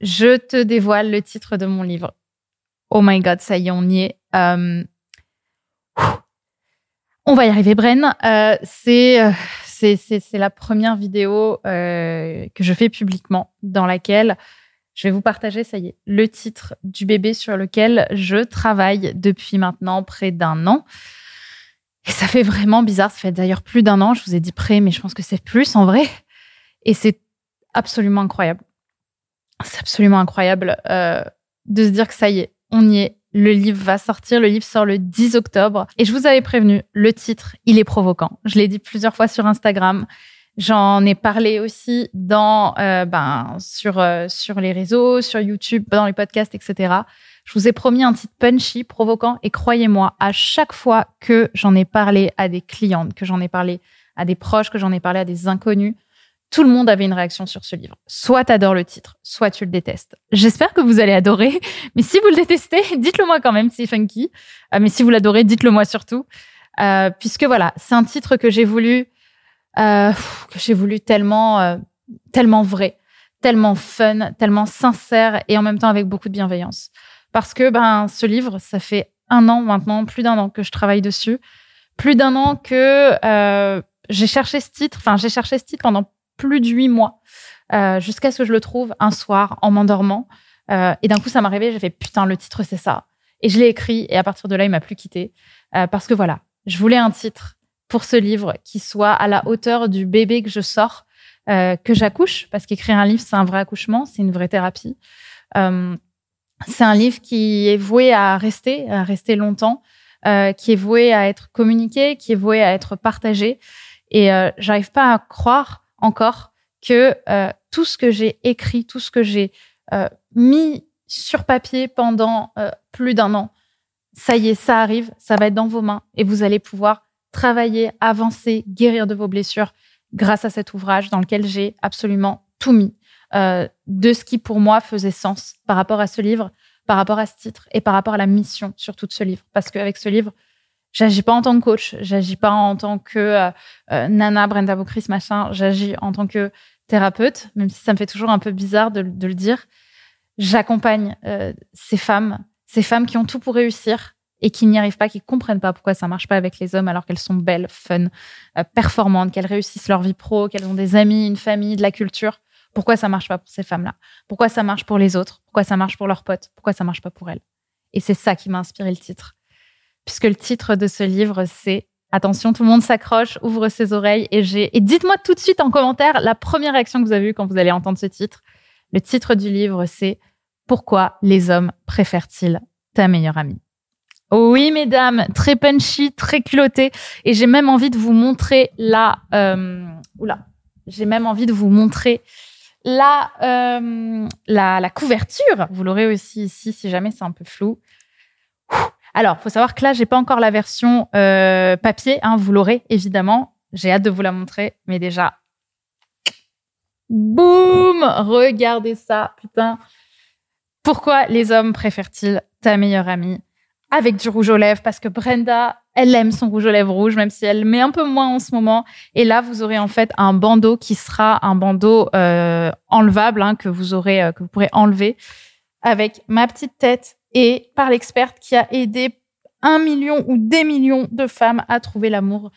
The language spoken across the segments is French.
je te dévoile le titre de mon livre. Oh my god, ça y est, on y est. Euh, on va y arriver, Bren. Euh, c'est c'est la première vidéo que je fais publiquement dans laquelle je vais vous partager, ça y est, le titre du bébé sur lequel je travaille depuis maintenant près d'un an. Et ça fait vraiment bizarre. Ça fait d'ailleurs plus d'un an. Je vous ai dit près, mais je pense que c'est plus en vrai. Et c'est absolument incroyable. C'est absolument incroyable euh, de se dire que ça y est, on y est. Le livre va sortir. Le livre sort le 10 octobre. Et je vous avais prévenu, le titre, il est provoquant. Je l'ai dit plusieurs fois sur Instagram. J'en ai parlé aussi dans, euh, ben, sur, euh, sur les réseaux, sur YouTube, dans les podcasts, etc. Je vous ai promis un titre punchy, provoquant, et croyez-moi, à chaque fois que j'en ai parlé à des clientes, que j'en ai parlé à des proches, que j'en ai parlé à des inconnus, tout le monde avait une réaction sur ce livre. Soit tu adores le titre, soit tu le détestes. J'espère que vous allez adorer, mais si vous le détestez, dites-le moi quand même, c'est funky. Euh, mais si vous l'adorez, dites-le moi surtout. Euh, puisque voilà, c'est un titre que j'ai voulu, euh, que j'ai voulu tellement, euh, tellement vrai, tellement fun, tellement sincère et en même temps avec beaucoup de bienveillance. Parce que ben, ce livre, ça fait un an maintenant, plus d'un an que je travaille dessus, plus d'un an que euh, j'ai cherché ce titre, enfin j'ai cherché ce titre pendant plus de huit mois, euh, jusqu'à ce que je le trouve un soir en m'endormant. Euh, et d'un coup, ça m'est arrivé, j'ai fait putain, le titre, c'est ça. Et je l'ai écrit, et à partir de là, il m'a plus quitté. Euh, parce que voilà, je voulais un titre pour ce livre qui soit à la hauteur du bébé que je sors, que j'accouche, parce qu'écrire un livre, c'est un vrai accouchement, c'est une vraie thérapie. C'est un livre qui est voué à rester, à rester longtemps, qui est voué à être communiqué, qui est voué à être partagé. Et j'arrive pas à croire encore que euh, tout ce que j'ai écrit, tout ce que j'ai euh, mis sur papier pendant euh, plus d'un an, ça y est, ça arrive, ça va être dans vos mains et vous allez pouvoir travailler, avancer, guérir de vos blessures grâce à cet ouvrage dans lequel j'ai absolument tout mis de ce qui pour moi faisait sens par rapport à ce livre, par rapport à ce titre et par rapport à la mission surtout de ce livre. Parce qu'avec ce livre, j'agis pas en tant que coach, j'agis pas en tant que euh, euh, Nana, Brenda Bocris, machin, j'agis en tant que thérapeute, même si ça me fait toujours un peu bizarre de, de le dire. J'accompagne euh, ces femmes, ces femmes qui ont tout pour réussir et qui n'y arrivent pas, qui comprennent pas pourquoi ça marche pas avec les hommes alors qu'elles sont belles, fun, euh, performantes, qu'elles réussissent leur vie pro, qu'elles ont des amis, une famille, de la culture. Pourquoi ça marche pas pour ces femmes-là? Pourquoi ça marche pour les autres? Pourquoi ça marche pour leurs potes? Pourquoi ça marche pas pour elles? Et c'est ça qui m'a inspiré le titre puisque le titre de ce livre, c'est Attention, tout le monde s'accroche, ouvre ses oreilles et j'ai. Et dites-moi tout de suite en commentaire la première réaction que vous avez eue quand vous allez entendre ce titre. Le titre du livre, c'est Pourquoi les hommes préfèrent-ils ta meilleure amie? Oui, mesdames, très punchy, très culotté. Et j'ai même envie de vous montrer la. Euh... Oula, j'ai même envie de vous montrer la, euh, la, la couverture. Vous l'aurez aussi ici si jamais c'est un peu flou. Alors, faut savoir que là, j'ai pas encore la version euh, papier. Hein, vous l'aurez évidemment. J'ai hâte de vous la montrer, mais déjà, boum, regardez ça, putain. Pourquoi les hommes préfèrent-ils ta meilleure amie avec du rouge aux lèvres? Parce que Brenda, elle aime son rouge aux lèvres rouge, même si elle met un peu moins en ce moment. Et là, vous aurez en fait un bandeau qui sera un bandeau euh, enlevable hein, que vous aurez, euh, que vous pourrez enlever avec ma petite tête et par l'experte qui a aidé un million ou des millions de femmes à trouver l'amour.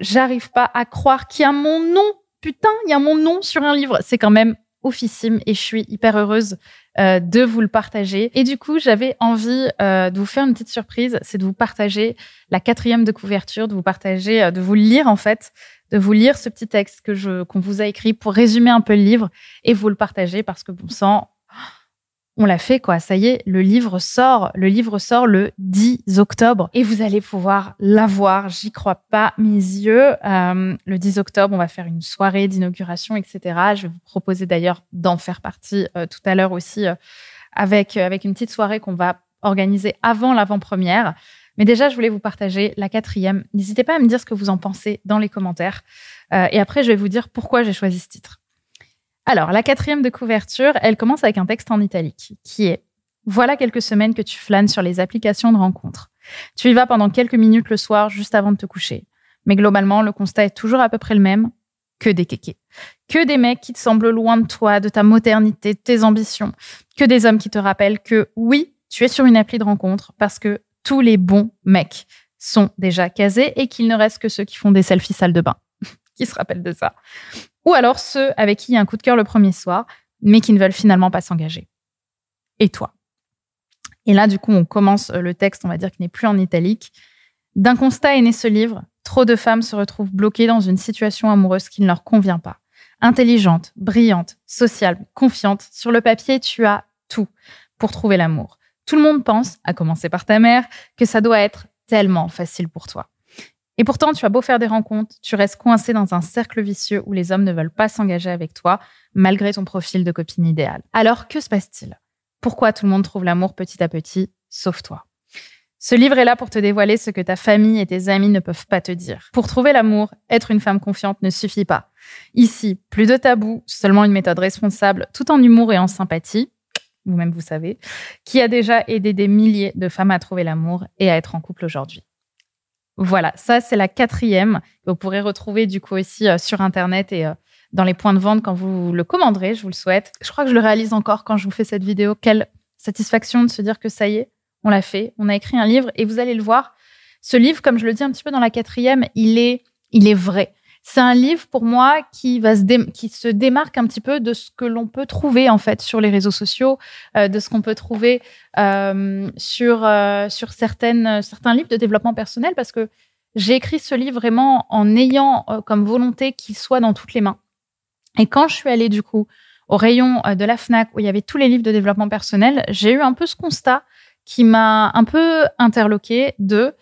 J'arrive pas à croire qu'il y a mon nom. Putain, il y a mon nom sur un livre. C'est quand même oufissime et je suis hyper heureuse euh, de vous le partager. Et du coup, j'avais envie euh, de vous faire une petite surprise, c'est de vous partager la quatrième de couverture, de vous partager, euh, de vous lire en fait, de vous lire ce petit texte que je qu'on vous a écrit pour résumer un peu le livre et vous le partager parce que bon sang, on l'a fait quoi, ça y est, le livre sort, le livre sort le 10 octobre et vous allez pouvoir l'avoir, j'y crois pas mes yeux. Euh, le 10 octobre, on va faire une soirée d'inauguration, etc. Je vais vous proposer d'ailleurs d'en faire partie euh, tout à l'heure aussi euh, avec, avec une petite soirée qu'on va organiser avant l'avant-première. Mais déjà, je voulais vous partager la quatrième. N'hésitez pas à me dire ce que vous en pensez dans les commentaires. Et après, je vais vous dire pourquoi j'ai choisi ce titre. Alors, la quatrième de couverture, elle commence avec un texte en italique qui est Voilà quelques semaines que tu flânes sur les applications de rencontres. Tu y vas pendant quelques minutes le soir juste avant de te coucher. Mais globalement, le constat est toujours à peu près le même. que des kékés. Que des mecs qui te semblent loin de toi, de ta modernité, de tes ambitions. Que des hommes qui te rappellent que oui, tu es sur une appli de rencontre parce que tous les bons mecs sont déjà casés et qu'il ne reste que ceux qui font des selfies salle de bain. qui se rappellent de ça. Ou alors ceux avec qui il y a un coup de cœur le premier soir, mais qui ne veulent finalement pas s'engager. Et toi? Et là, du coup, on commence le texte, on va dire, qui n'est plus en italique. D'un constat est né ce livre. Trop de femmes se retrouvent bloquées dans une situation amoureuse qui ne leur convient pas. Intelligente, brillante, sociable, confiante, sur le papier, tu as tout pour trouver l'amour. Tout le monde pense, à commencer par ta mère, que ça doit être tellement facile pour toi. Et pourtant, tu as beau faire des rencontres, tu restes coincé dans un cercle vicieux où les hommes ne veulent pas s'engager avec toi, malgré ton profil de copine idéale. Alors, que se passe-t-il? Pourquoi tout le monde trouve l'amour petit à petit, sauf toi? Ce livre est là pour te dévoiler ce que ta famille et tes amis ne peuvent pas te dire. Pour trouver l'amour, être une femme confiante ne suffit pas. Ici, plus de tabous, seulement une méthode responsable, tout en humour et en sympathie, vous-même vous savez, qui a déjà aidé des milliers de femmes à trouver l'amour et à être en couple aujourd'hui. Voilà, ça c'est la quatrième vous pourrez retrouver du coup aussi euh, sur Internet et euh, dans les points de vente quand vous le commanderez, je vous le souhaite. Je crois que je le réalise encore quand je vous fais cette vidéo. Quelle satisfaction de se dire que ça y est, on l'a fait, on a écrit un livre et vous allez le voir. Ce livre, comme je le dis un petit peu dans la quatrième, il est, il est vrai c'est un livre pour moi qui va se qui se démarque un petit peu de ce que l'on peut trouver en fait sur les réseaux sociaux, euh, de ce qu'on peut trouver euh, sur euh, sur certaines certains livres de développement personnel parce que j'ai écrit ce livre vraiment en ayant comme volonté qu'il soit dans toutes les mains. Et quand je suis allée du coup au rayon de la Fnac où il y avait tous les livres de développement personnel, j'ai eu un peu ce constat qui m'a un peu interloqué de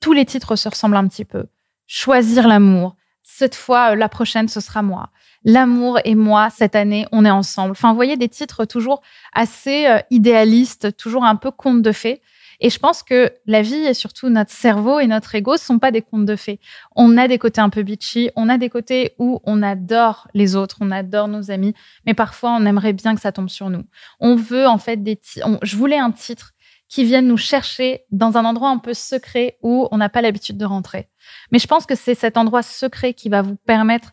tous les titres se ressemblent un petit peu. Choisir l'amour, cette fois, euh, la prochaine, ce sera moi. L'amour et moi, cette année, on est ensemble. Enfin, vous voyez des titres toujours assez euh, idéalistes, toujours un peu contes de fées. Et je pense que la vie et surtout notre cerveau et notre ego ne sont pas des contes de fées. On a des côtés un peu bitchy, on a des côtés où on adore les autres, on adore nos amis, mais parfois on aimerait bien que ça tombe sur nous. On veut en fait des je voulais un titre qui vienne nous chercher dans un endroit un peu secret où on n'a pas l'habitude de rentrer. Mais je pense que c'est cet endroit secret qui va vous permettre,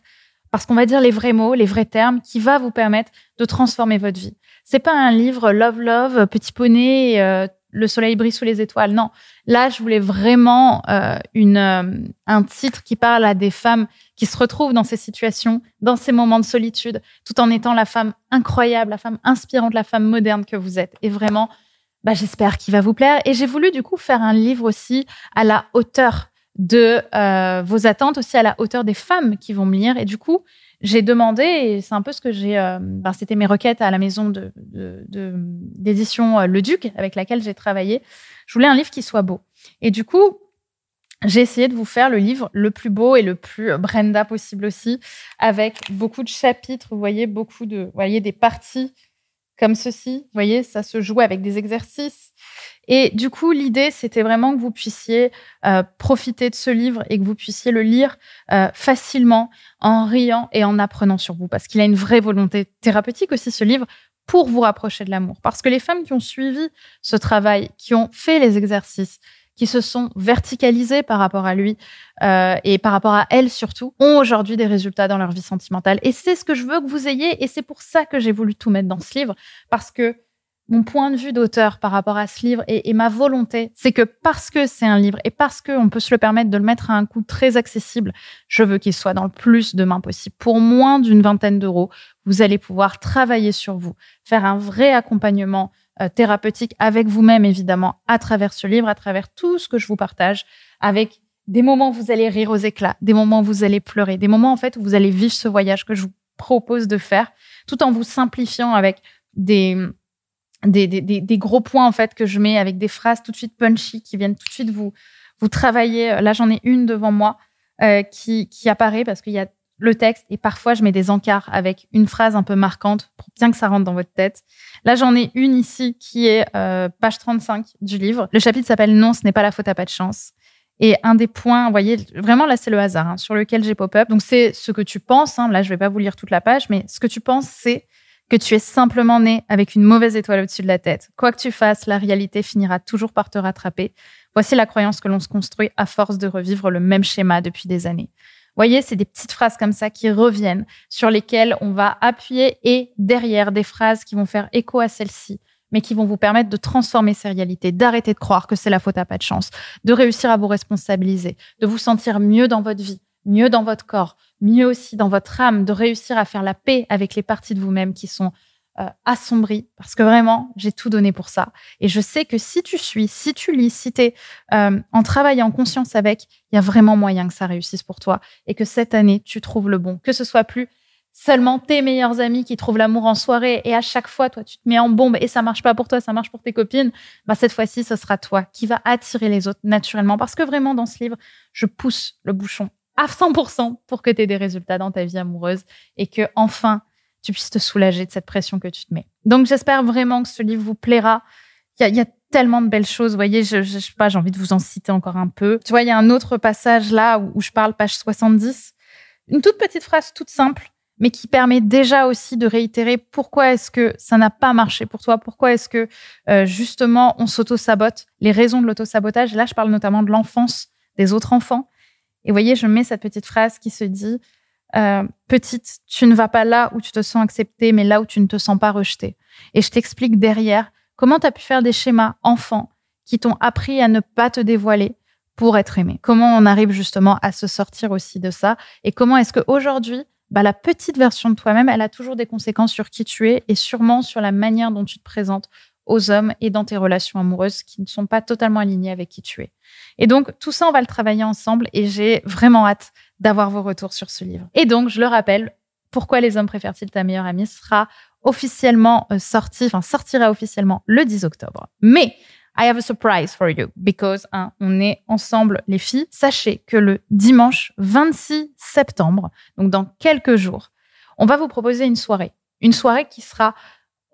parce qu'on va dire les vrais mots, les vrais termes, qui va vous permettre de transformer votre vie. C'est pas un livre love love, petit poney, euh, le soleil brille sous les étoiles. Non, là je voulais vraiment euh, une euh, un titre qui parle à des femmes qui se retrouvent dans ces situations, dans ces moments de solitude, tout en étant la femme incroyable, la femme inspirante, la femme moderne que vous êtes. Et vraiment, bah, j'espère qu'il va vous plaire. Et j'ai voulu du coup faire un livre aussi à la hauteur de euh, vos attentes, aussi à la hauteur des femmes qui vont me lire. Et du coup, j'ai demandé, et c'est un peu ce que j'ai, euh, ben, c'était mes requêtes à la maison d'édition euh, Le Duc, avec laquelle j'ai travaillé. Je voulais un livre qui soit beau. Et du coup, j'ai essayé de vous faire le livre le plus beau et le plus Brenda possible aussi, avec beaucoup de chapitres, vous voyez, beaucoup de, vous voyez, des parties comme ceci. Vous voyez, ça se joue avec des exercices. Et du coup, l'idée, c'était vraiment que vous puissiez euh, profiter de ce livre et que vous puissiez le lire euh, facilement, en riant et en apprenant sur vous, parce qu'il a une vraie volonté thérapeutique aussi, ce livre, pour vous rapprocher de l'amour. Parce que les femmes qui ont suivi ce travail, qui ont fait les exercices, qui se sont verticalisées par rapport à lui euh, et par rapport à elle surtout, ont aujourd'hui des résultats dans leur vie sentimentale. Et c'est ce que je veux que vous ayez, et c'est pour ça que j'ai voulu tout mettre dans ce livre, parce que mon point de vue d'auteur par rapport à ce livre et, et ma volonté, c'est que parce que c'est un livre et parce qu'on peut se le permettre de le mettre à un coût très accessible, je veux qu'il soit dans le plus de mains possible. Pour moins d'une vingtaine d'euros, vous allez pouvoir travailler sur vous, faire un vrai accompagnement thérapeutique avec vous-même, évidemment, à travers ce livre, à travers tout ce que je vous partage, avec des moments où vous allez rire aux éclats, des moments où vous allez pleurer, des moments en fait où vous allez vivre ce voyage que je vous propose de faire, tout en vous simplifiant avec des des, des, des, gros points en fait que je mets avec des phrases tout de suite punchy qui viennent tout de suite vous vous travailler. Là, j'en ai une devant moi euh, qui, qui apparaît parce qu'il y a le texte et parfois je mets des encarts avec une phrase un peu marquante pour bien que ça rentre dans votre tête. Là, j'en ai une ici qui est euh, page 35 du livre. Le chapitre s'appelle Non, ce n'est pas la faute à pas de chance. Et un des points, vous voyez, vraiment là, c'est le hasard hein, sur lequel j'ai pop-up. Donc, c'est ce que tu penses. Hein, là, je vais pas vous lire toute la page, mais ce que tu penses, c'est que tu es simplement né avec une mauvaise étoile au-dessus de la tête. Quoi que tu fasses, la réalité finira toujours par te rattraper. Voici la croyance que l'on se construit à force de revivre le même schéma depuis des années. Voyez, c'est des petites phrases comme ça qui reviennent, sur lesquelles on va appuyer et derrière des phrases qui vont faire écho à celle-ci, mais qui vont vous permettre de transformer ces réalités, d'arrêter de croire que c'est la faute à pas de chance, de réussir à vous responsabiliser, de vous sentir mieux dans votre vie, mieux dans votre corps, mieux aussi dans votre âme, de réussir à faire la paix avec les parties de vous-même qui sont euh, assombri parce que vraiment, j'ai tout donné pour ça. Et je sais que si tu suis, si tu lis, si tu euh, en travaillant en conscience avec, il y a vraiment moyen que ça réussisse pour toi et que cette année, tu trouves le bon. Que ce soit plus seulement tes meilleurs amis qui trouvent l'amour en soirée et à chaque fois, toi, tu te mets en bombe et ça marche pas pour toi, ça marche pour tes copines. Bah, cette fois-ci, ce sera toi qui va attirer les autres naturellement parce que vraiment, dans ce livre, je pousse le bouchon à 100% pour que tu aies des résultats dans ta vie amoureuse et que enfin, tu puisses te soulager de cette pression que tu te mets. Donc j'espère vraiment que ce livre vous plaira. Il y a, tellement de belles choses. Vous voyez, je, sais pas, j'ai envie de vous en citer encore un peu. Tu vois, il y a un autre passage là où, je parle, page 70. Une toute petite phrase toute simple, mais qui permet déjà aussi de réitérer pourquoi est-ce que ça n'a pas marché pour toi, pourquoi est-ce que euh, justement on s'auto-sabote, les raisons de l'auto-sabotage. Là, je parle notamment de l'enfance des autres enfants. Et vous voyez, je mets cette petite phrase qui se dit euh, petite, tu ne vas pas là où tu te sens accepté, mais là où tu ne te sens pas rejeté. Et je t'explique derrière comment tu as pu faire des schémas enfants qui t'ont appris à ne pas te dévoiler pour être aimé. Comment on arrive justement à se sortir aussi de ça et comment est-ce qu'aujourd'hui, bah, la petite version de toi-même, elle a toujours des conséquences sur qui tu es et sûrement sur la manière dont tu te présentes aux hommes et dans tes relations amoureuses qui ne sont pas totalement alignées avec qui tu es. Et donc, tout ça, on va le travailler ensemble et j'ai vraiment hâte d'avoir vos retours sur ce livre. Et donc, je le rappelle, Pourquoi les hommes préfèrent-ils ta meilleure amie sera officiellement euh, sorti, enfin sortira officiellement le 10 octobre. Mais I have a surprise for you because hein, on est ensemble les filles. Sachez que le dimanche 26 septembre, donc dans quelques jours, on va vous proposer une soirée. Une soirée qui sera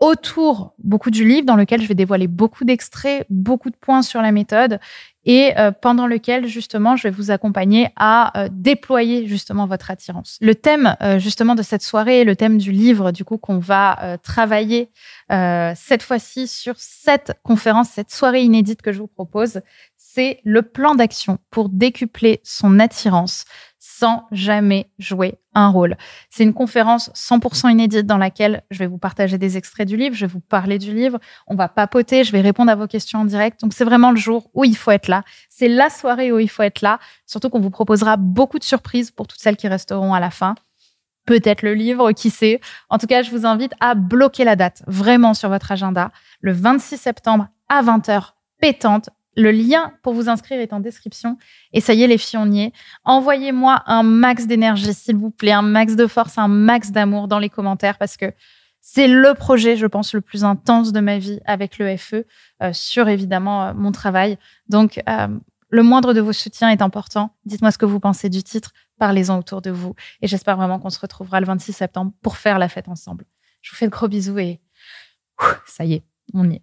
autour beaucoup du livre dans lequel je vais dévoiler beaucoup d'extraits, beaucoup de points sur la méthode et euh, pendant lequel justement je vais vous accompagner à euh, déployer justement votre attirance. Le thème euh, justement de cette soirée, le thème du livre du coup qu'on va travailler cette fois-ci sur cette conférence, cette soirée inédite que je vous propose, c'est le plan d'action pour décupler son attirance sans jamais jouer un rôle. C'est une conférence 100% inédite dans laquelle je vais vous partager des extraits du livre, je vais vous parler du livre, on va papoter, je vais répondre à vos questions en direct. Donc c'est vraiment le jour où il faut être là. C'est la soirée où il faut être là. Surtout qu'on vous proposera beaucoup de surprises pour toutes celles qui resteront à la fin. Peut-être le livre, qui sait. En tout cas, je vous invite à bloquer la date vraiment sur votre agenda. Le 26 septembre à 20h, pétante. Le lien pour vous inscrire est en description. Et ça y est, les fionniers, envoyez-moi un max d'énergie, s'il vous plaît, un max de force, un max d'amour dans les commentaires parce que c'est le projet, je pense, le plus intense de ma vie avec le FE euh, sur évidemment euh, mon travail. Donc, euh, le moindre de vos soutiens est important. Dites-moi ce que vous pensez du titre. Parlez-en autour de vous. Et j'espère vraiment qu'on se retrouvera le 26 septembre pour faire la fête ensemble. Je vous fais de gros bisous et ça y est, on y est.